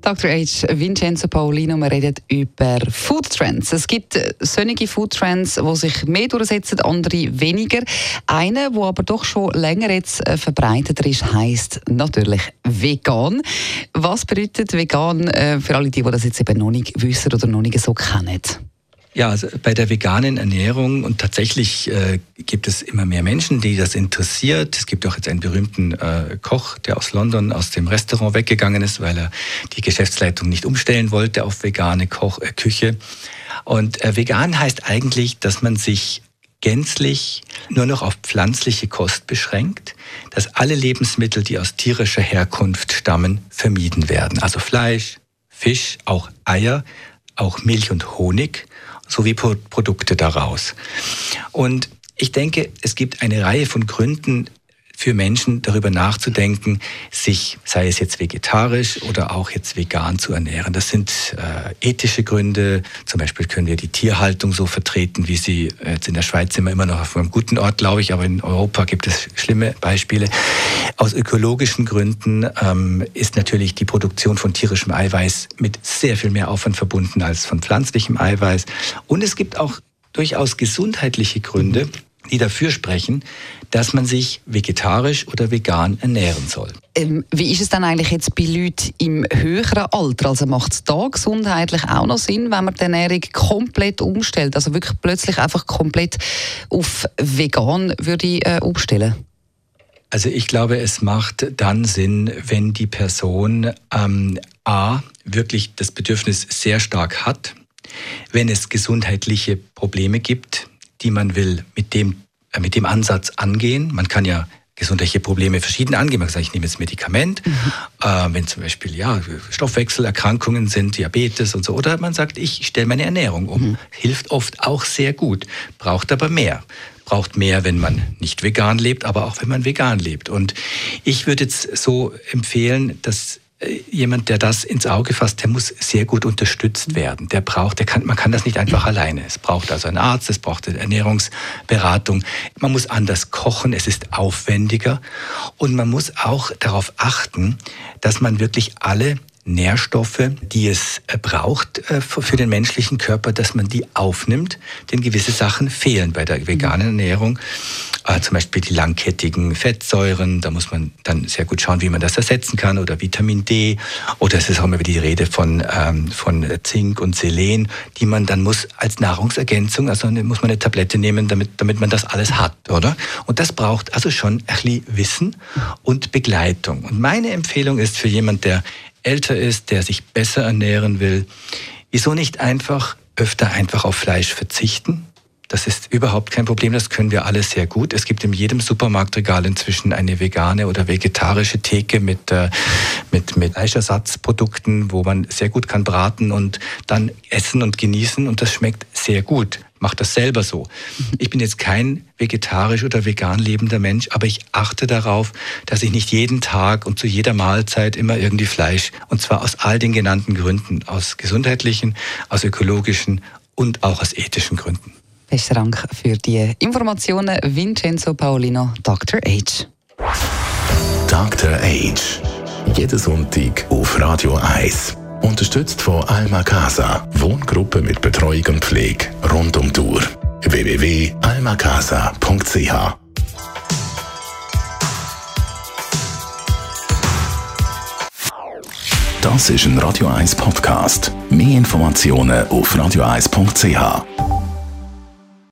Dr. H. Vincenzo Paolino, wir reden über Food Trends. Es gibt äh, solche Food Trends, die sich mehr durchsetzen, andere weniger. Einer, der aber doch schon länger jetzt äh, verbreiteter ist, heisst natürlich vegan. Was bedeutet vegan äh, für alle die, die das jetzt eben noch nicht wissen oder noch nicht so kennen? Ja, also bei der veganen Ernährung und tatsächlich äh, gibt es immer mehr Menschen, die das interessiert. Es gibt auch jetzt einen berühmten äh, Koch, der aus London aus dem Restaurant weggegangen ist, weil er die Geschäftsleitung nicht umstellen wollte auf vegane Koch äh, Küche. Und äh, vegan heißt eigentlich, dass man sich gänzlich nur noch auf pflanzliche Kost beschränkt, dass alle Lebensmittel, die aus tierischer Herkunft stammen, vermieden werden. Also Fleisch, Fisch, auch Eier, auch Milch und Honig sowie Produkte daraus. Und ich denke, es gibt eine Reihe von Gründen, für Menschen darüber nachzudenken, sich, sei es jetzt vegetarisch oder auch jetzt vegan zu ernähren. Das sind äh, ethische Gründe. Zum Beispiel können wir die Tierhaltung so vertreten, wie sie jetzt in der Schweiz sind wir immer noch auf einem guten Ort, glaube ich, aber in Europa gibt es schlimme Beispiele. Aus ökologischen Gründen ähm, ist natürlich die Produktion von tierischem Eiweiß mit sehr viel mehr Aufwand verbunden als von pflanzlichem Eiweiß. Und es gibt auch durchaus gesundheitliche Gründe, die dafür sprechen, dass man sich vegetarisch oder vegan ernähren soll. Ähm, wie ist es dann eigentlich jetzt bei Leuten im höheren Alter? Also macht es da gesundheitlich auch noch Sinn, wenn man die Ernährung komplett umstellt? Also wirklich plötzlich einfach komplett auf vegan würde ich, äh, umstellen? Also ich glaube, es macht dann Sinn, wenn die Person ähm, A wirklich das Bedürfnis sehr stark hat, wenn es gesundheitliche Probleme gibt, die man will mit dem, äh, mit dem Ansatz angehen. Man kann ja gesundheitliche Probleme verschieden angehen. Man kann sagen, ich nehme jetzt Medikament, mhm. äh, wenn zum Beispiel ja, Stoffwechselerkrankungen sind, Diabetes und so. Oder man sagt, ich stelle meine Ernährung um. Mhm. Hilft oft auch sehr gut, braucht aber mehr. Braucht mehr, wenn man nicht vegan lebt, aber auch wenn man vegan lebt. Und ich würde jetzt so empfehlen, dass jemand, der das ins Auge fasst, der muss sehr gut unterstützt werden. Der braucht, der kann, man kann das nicht einfach alleine. Es braucht also einen Arzt, es braucht eine Ernährungsberatung. Man muss anders kochen, es ist aufwendiger und man muss auch darauf achten, dass man wirklich alle Nährstoffe, die es äh, braucht äh, für den menschlichen Körper, dass man die aufnimmt, denn gewisse Sachen fehlen bei der veganen Ernährung. Äh, zum Beispiel die langkettigen Fettsäuren, da muss man dann sehr gut schauen, wie man das ersetzen kann, oder Vitamin D, oder es ist auch immer die Rede von, ähm, von Zink und Selen, die man dann muss als Nahrungsergänzung, also muss man eine Tablette nehmen, damit, damit man das alles hat, oder? Und das braucht also schon ein bisschen Wissen und Begleitung. Und meine Empfehlung ist für jemand, der älter ist, der sich besser ernähren will, wieso nicht einfach öfter einfach auf Fleisch verzichten? Das ist überhaupt kein Problem, das können wir alle sehr gut. Es gibt in jedem Supermarktregal inzwischen eine vegane oder vegetarische Theke mit, äh, mit, mit Fleischersatzprodukten, wo man sehr gut kann braten und dann essen und genießen und das schmeckt sehr gut. Macht das selber so. Ich bin jetzt kein vegetarisch oder vegan lebender Mensch, aber ich achte darauf, dass ich nicht jeden Tag und zu jeder Mahlzeit immer irgendwie Fleisch, und zwar aus all den genannten Gründen, aus gesundheitlichen, aus ökologischen und auch aus ethischen Gründen. Besten Dank für die Informationen, Vincenzo Paolino, Dr. H. Dr. H. Jeden Sonntag auf Radio 1. Unterstützt von Alma Casa. Wohngruppe mit Betreuung und Pflege rund um die Uhr. www.almacasa.ch Das ist ein Radio 1 Podcast. Mehr Informationen auf radio1.ch.